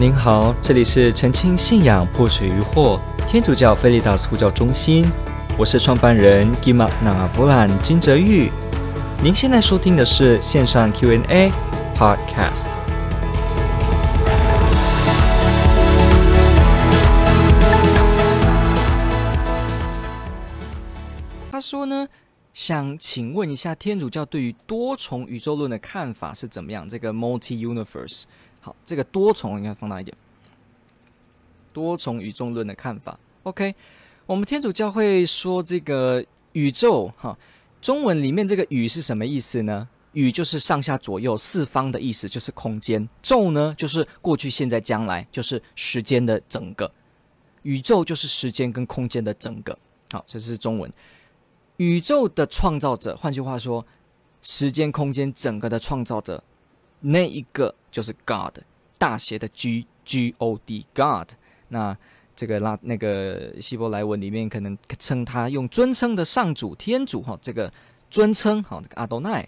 您好，这里是澄清信仰破除疑惑天主教菲利达斯呼叫中心，我是创办人吉玛那布兰金泽玉。您现在收听的是线上 Q&A Podcast。他说呢，想请问一下天主教对于多重宇宙论的看法是怎么样？这个 Multi-Universe。好，这个多重应该放大一点。多重宇宙论的看法，OK，我们天主教会说这个宇宙，哈，中文里面这个“宇”是什么意思呢？“宇”就是上下左右四方的意思，就是空间；“宙”呢，就是过去、现在、将来，就是时间的整个。宇宙就是时间跟空间的整个。好，这是中文。宇宙的创造者，换句话说，时间、空间整个的创造者。那一个就是 God，大写的 G G O D God。那这个拉那个希伯来文里面可能称他用尊称的上主天主哈，这个尊称哈，这个阿多奈。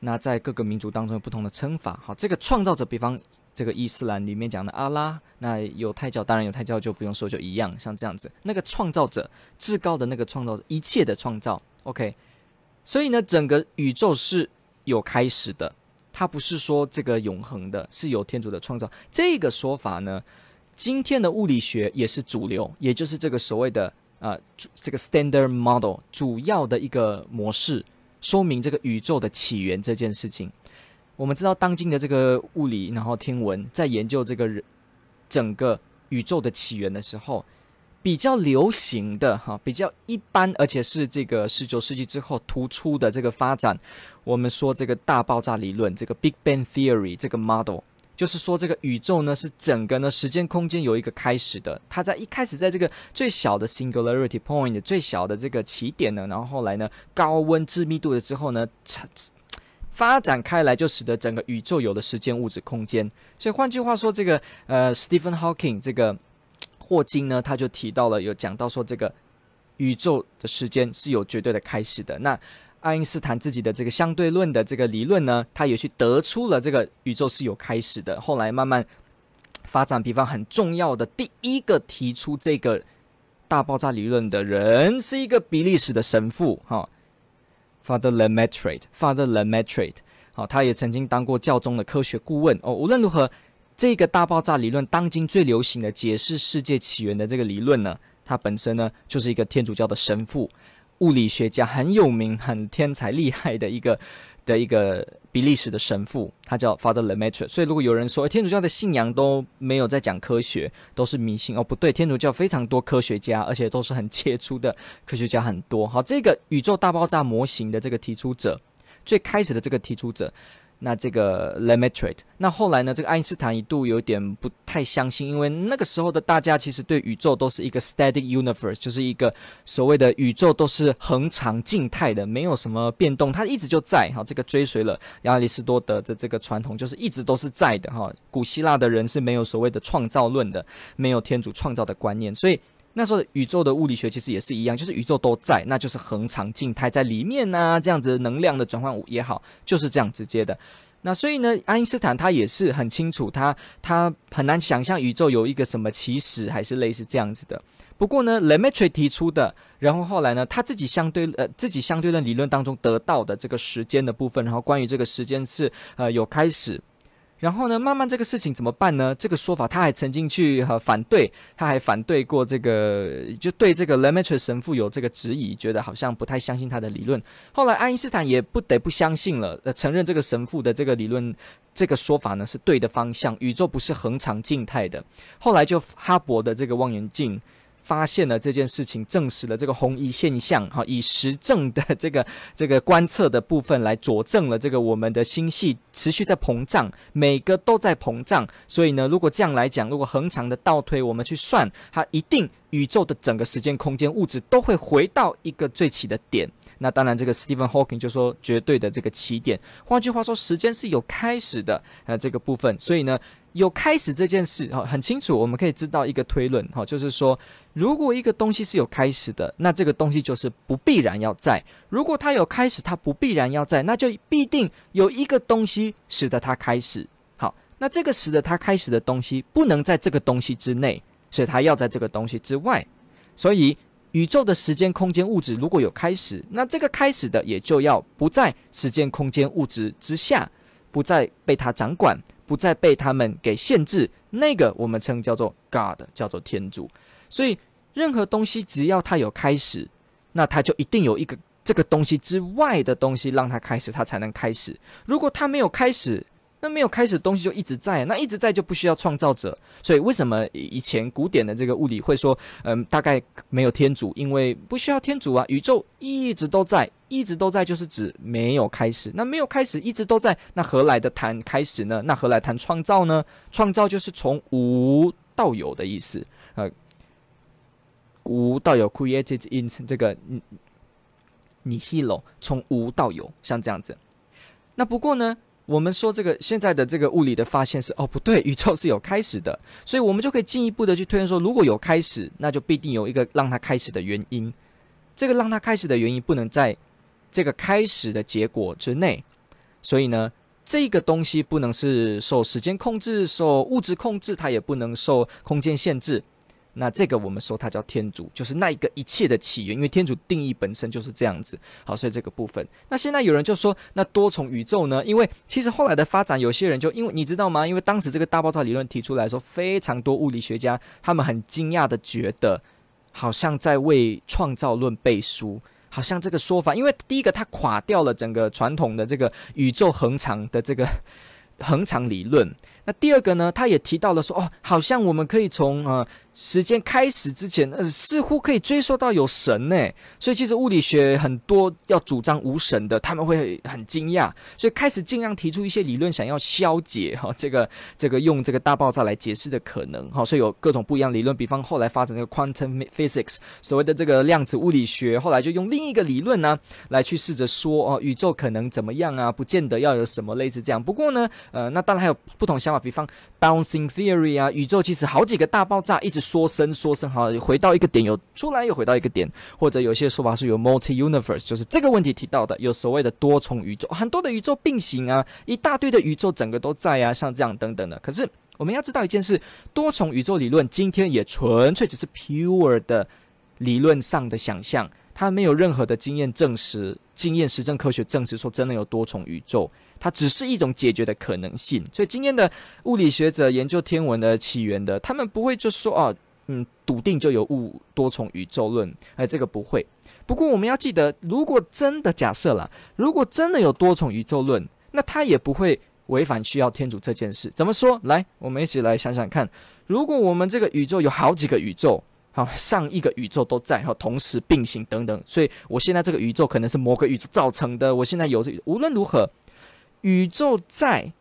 那在各个民族当中有不同的称法哈。这个创造者，比方这个伊斯兰里面讲的阿拉，那犹太教当然犹太教就不用说就一样，像这样子，那个创造者至高的那个创造者，一切的创造，OK。所以呢，整个宇宙是有开始的。它不是说这个永恒的，是由天主的创造。这个说法呢，今天的物理学也是主流，也就是这个所谓的呃，这个 standard model 主要的一个模式，说明这个宇宙的起源这件事情。我们知道，当今的这个物理，然后天文在研究这个整个宇宙的起源的时候。比较流行的哈，比较一般，而且是这个十九世纪之后突出的这个发展。我们说这个大爆炸理论，这个 Big Bang Theory 这个 model，就是说这个宇宙呢是整个呢时间空间有一个开始的。它在一开始在这个最小的 singularity point 最小的这个起点呢，然后后来呢高温致密度了之后呢，发展开来就使得整个宇宙有了时间、物质、空间。所以换句话说，这个呃 Stephen Hawking 这个。霍金呢，他就提到了，有讲到说，这个宇宙的时间是有绝对的开始的。那爱因斯坦自己的这个相对论的这个理论呢，他也去得出了这个宇宙是有开始的。后来慢慢发展，比方很重要的第一个提出这个大爆炸理论的人，是一个比利时的神父，哈，Father Lemaitre，Father Lemaitre，好，他也曾经当过教宗的科学顾问。哦，无论如何。这个大爆炸理论，当今最流行的解释世界起源的这个理论呢，它本身呢就是一个天主教的神父、物理学家，很有名、很天才、厉害的一个 的一个比利时的神父，他叫 Father Lemaitre。所以，如果有人说天主教的信仰都没有在讲科学，都是迷信哦，不对，天主教非常多科学家，而且都是很杰出的科学家很多。好，这个宇宙大爆炸模型的这个提出者，最开始的这个提出者。那这个 l e m a t r e 那后来呢？这个爱因斯坦一度有点不太相信，因为那个时候的大家其实对宇宙都是一个 static universe，就是一个所谓的宇宙都是恒常静态的，没有什么变动，它一直就在。哈，这个追随了亚里士多德的这个传统，就是一直都是在的。哈，古希腊的人是没有所谓的创造论的，没有天主创造的观念，所以。那时候宇宙的物理学其实也是一样，就是宇宙都在，那就是恒常静态在里面啊，这样子能量的转换也好，就是这样直接的。那所以呢，爱因斯坦他也是很清楚，他他很难想象宇宙有一个什么起始，还是类似这样子的。不过呢 l e m a t r e 提出的，然后后来呢，他自己相对呃自己相对论理论当中得到的这个时间的部分，然后关于这个时间是呃有开始。然后呢，慢慢这个事情怎么办呢？这个说法他还曾经去和反对，他还反对过这个，就对这个 l e m a t r e 神父有这个质疑，觉得好像不太相信他的理论。后来爱因斯坦也不得不相信了，呃，承认这个神父的这个理论，这个说法呢是对的方向，宇宙不是恒常静态的。后来就哈勃的这个望远镜。发现了这件事情，证实了这个红移现象，哈，以实证的这个这个观测的部分来佐证了这个我们的星系持续在膨胀，每个都在膨胀。所以呢，如果这样来讲，如果恒常的倒推，我们去算，它一定宇宙的整个时间、空间、物质都会回到一个最起的点。那当然，这个 Stephen Hawking 就说绝对的这个起点。换句话说，时间是有开始的，呃，这个部分。所以呢。有开始这件事哈，很清楚，我们可以知道一个推论哈，就是说，如果一个东西是有开始的，那这个东西就是不必然要在；如果它有开始，它不必然要在，那就必定有一个东西使得它开始。好，那这个使得它开始的东西不能在这个东西之内，所以它要在这个东西之外。所以宇宙的时间、空间、物质如果有开始，那这个开始的也就要不在时间、空间、物质之下，不再被它掌管，不再被他们给限制。那个我们称叫做 God，叫做天主。所以任何东西只要它有开始，那它就一定有一个这个东西之外的东西让它开始，它才能开始。如果它没有开始，那没有开始的东西就一直在，那一直在就不需要创造者。所以为什么以前古典的这个物理会说，嗯，大概没有天主，因为不需要天主啊，宇宙一直都在，一直都在，就是指没有开始。那没有开始，一直都在，那何来的谈开始呢？那何来谈创造呢？创造就是从无到有的意思，呃，无到有，created in 这个 nihilo，从无到有，像这样子。那不过呢？我们说这个现在的这个物理的发现是哦，不对，宇宙是有开始的，所以我们就可以进一步的去推论说，如果有开始，那就必定有一个让它开始的原因。这个让它开始的原因不能在这个开始的结果之内，所以呢，这个东西不能是受时间控制、受物质控制，它也不能受空间限制。那这个我们说它叫天主，就是那一个一切的起源，因为天主定义本身就是这样子。好，所以这个部分。那现在有人就说，那多重宇宙呢？因为其实后来的发展，有些人就因为你知道吗？因为当时这个大爆炸理论提出来说，非常多物理学家他们很惊讶的觉得，好像在为创造论背书，好像这个说法，因为第一个它垮掉了整个传统的这个宇宙恒长的这个恒长理论。那第二个呢，他也提到了说，哦，好像我们可以从呃。时间开始之前，呃，似乎可以追溯到有神呢，所以其实物理学很多要主张无神的，他们会很惊讶，所以开始尽量提出一些理论，想要消解哈、哦、这个这个用这个大爆炸来解释的可能哈、所以有各种不一样理论，比方后来发展这个 quantum physics，所谓的这个量子物理学，后来就用另一个理论呢来去试着说哦，宇宙可能怎么样啊，不见得要有什么类似这样。不过呢，呃，那当然还有不同想法，比方 bouncing theory 啊，宇宙其实好几个大爆炸一直。缩生缩生，好，回到一个点，有出来，又回到一个点，或者有些说法是有 multi universe，就是这个问题提到的，有所谓的多重宇宙，很多的宇宙并行啊，一大堆的宇宙整个都在啊，像这样等等的。可是我们要知道一件事，多重宇宙理论今天也纯粹只是 pure 的理论上的想象，它没有任何的经验证实，经验实证科学证实说真的有多重宇宙。它只是一种解决的可能性，所以今天的物理学者研究天文的起源的，他们不会就说哦，嗯，笃定就有物多重宇宙论，哎，这个不会。不过我们要记得，如果真的假设了，如果真的有多重宇宙论，那它也不会违反需要天主这件事。怎么说？来，我们一起来想想看，如果我们这个宇宙有好几个宇宙，好，上亿个宇宙都在，好，同时并行等等，所以我现在这个宇宙可能是某个宇宙造成的，我现在有这，无论如何。宇宙在，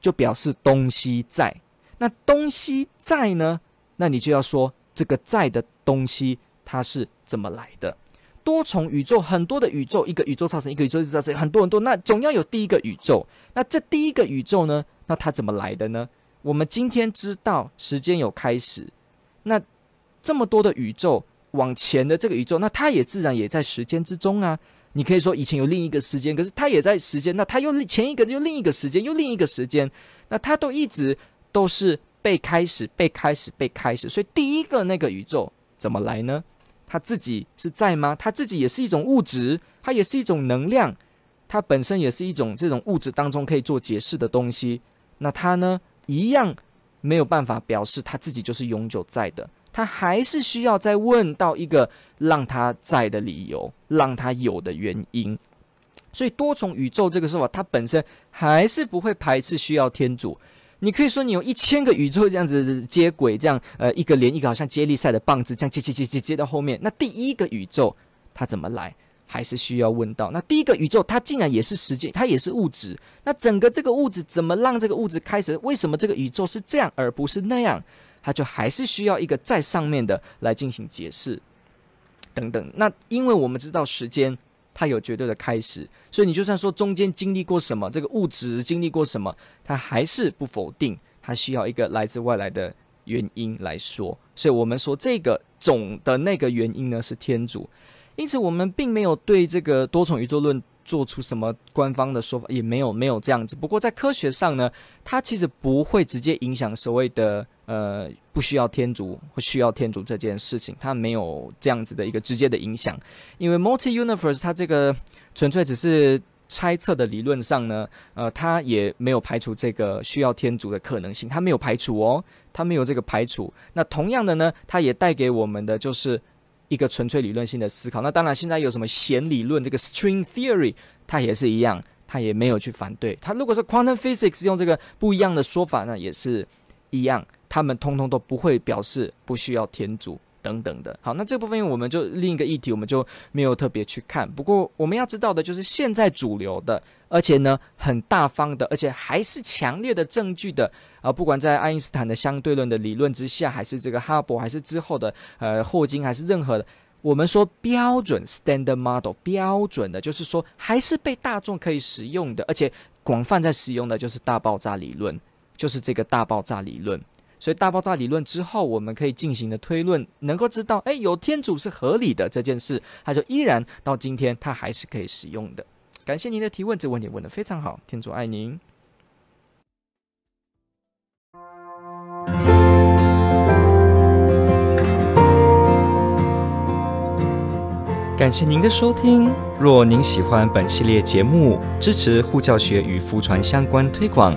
就表示东西在。那东西在呢？那你就要说这个在的东西它是怎么来的？多重宇宙，很多的宇宙，一个宇宙造成一个宇宙造成很多很多，那总要有第一个宇宙。那这第一个宇宙呢？那它怎么来的呢？我们今天知道时间有开始，那这么多的宇宙往前的这个宇宙，那它也自然也在时间之中啊。你可以说以前有另一个时间，可是它也在时间，那它又前一个又另一个时间，又另一个时间，那它都一直都是被开始、被开始、被开始。所以第一个那个宇宙怎么来呢？它自己是在吗？它自己也是一种物质，它也是一种能量，它本身也是一种这种物质当中可以做解释的东西。那它呢，一样没有办法表示它自己就是永久在的。他还是需要再问到一个让他在的理由，让他有的原因。所以多重宇宙这个说法，它本身还是不会排斥需要天主。你可以说你有一千个宇宙这样子接轨，这样呃一个连一个，好像接力赛的棒子这样接接接接接到后面。那第一个宇宙它怎么来，还是需要问到。那第一个宇宙它竟然也是时间，它也是物质。那整个这个物质怎么让这个物质开始？为什么这个宇宙是这样而不是那样？它就还是需要一个在上面的来进行解释，等等。那因为我们知道时间它有绝对的开始，所以你就算说中间经历过什么，这个物质经历过什么，它还是不否定，它需要一个来自外来的原因来说。所以我们说这个总的那个原因呢是天主。因此我们并没有对这个多重宇宙论做出什么官方的说法，也没有没有这样子。不过在科学上呢，它其实不会直接影响所谓的呃不需要天主或需要天主这件事情，它没有这样子的一个直接的影响。因为 multi universe 它这个纯粹只是猜测的理论上呢，呃，它也没有排除这个需要天主的可能性，它没有排除哦，它没有这个排除。那同样的呢，它也带给我们的就是。一个纯粹理论性的思考，那当然现在有什么弦理论，这个 string theory，它也是一样，它也没有去反对。它如果是 quantum physics 用这个不一样的说法，那也是一样，他们通通都不会表示不需要天主。等等的，好，那这部分我们就另一个议题，我们就没有特别去看。不过我们要知道的就是，现在主流的，而且呢很大方的，而且还是强烈的证据的啊，不管在爱因斯坦的相对论的理论之下，还是这个哈勃，还是之后的呃霍金，还是任何的，我们说标准 standard model 标准的，就是说还是被大众可以使用的，而且广泛在使用的，就是大爆炸理论，就是这个大爆炸理论。所以大爆炸理论之后，我们可以进行的推论，能够知道，哎，有天主是合理的这件事，它就依然到今天，它还是可以使用的。感谢您的提问，这问题问得非常好，天主爱您。感谢您的收听。若您喜欢本系列节目，支持护教学与福传相关推广。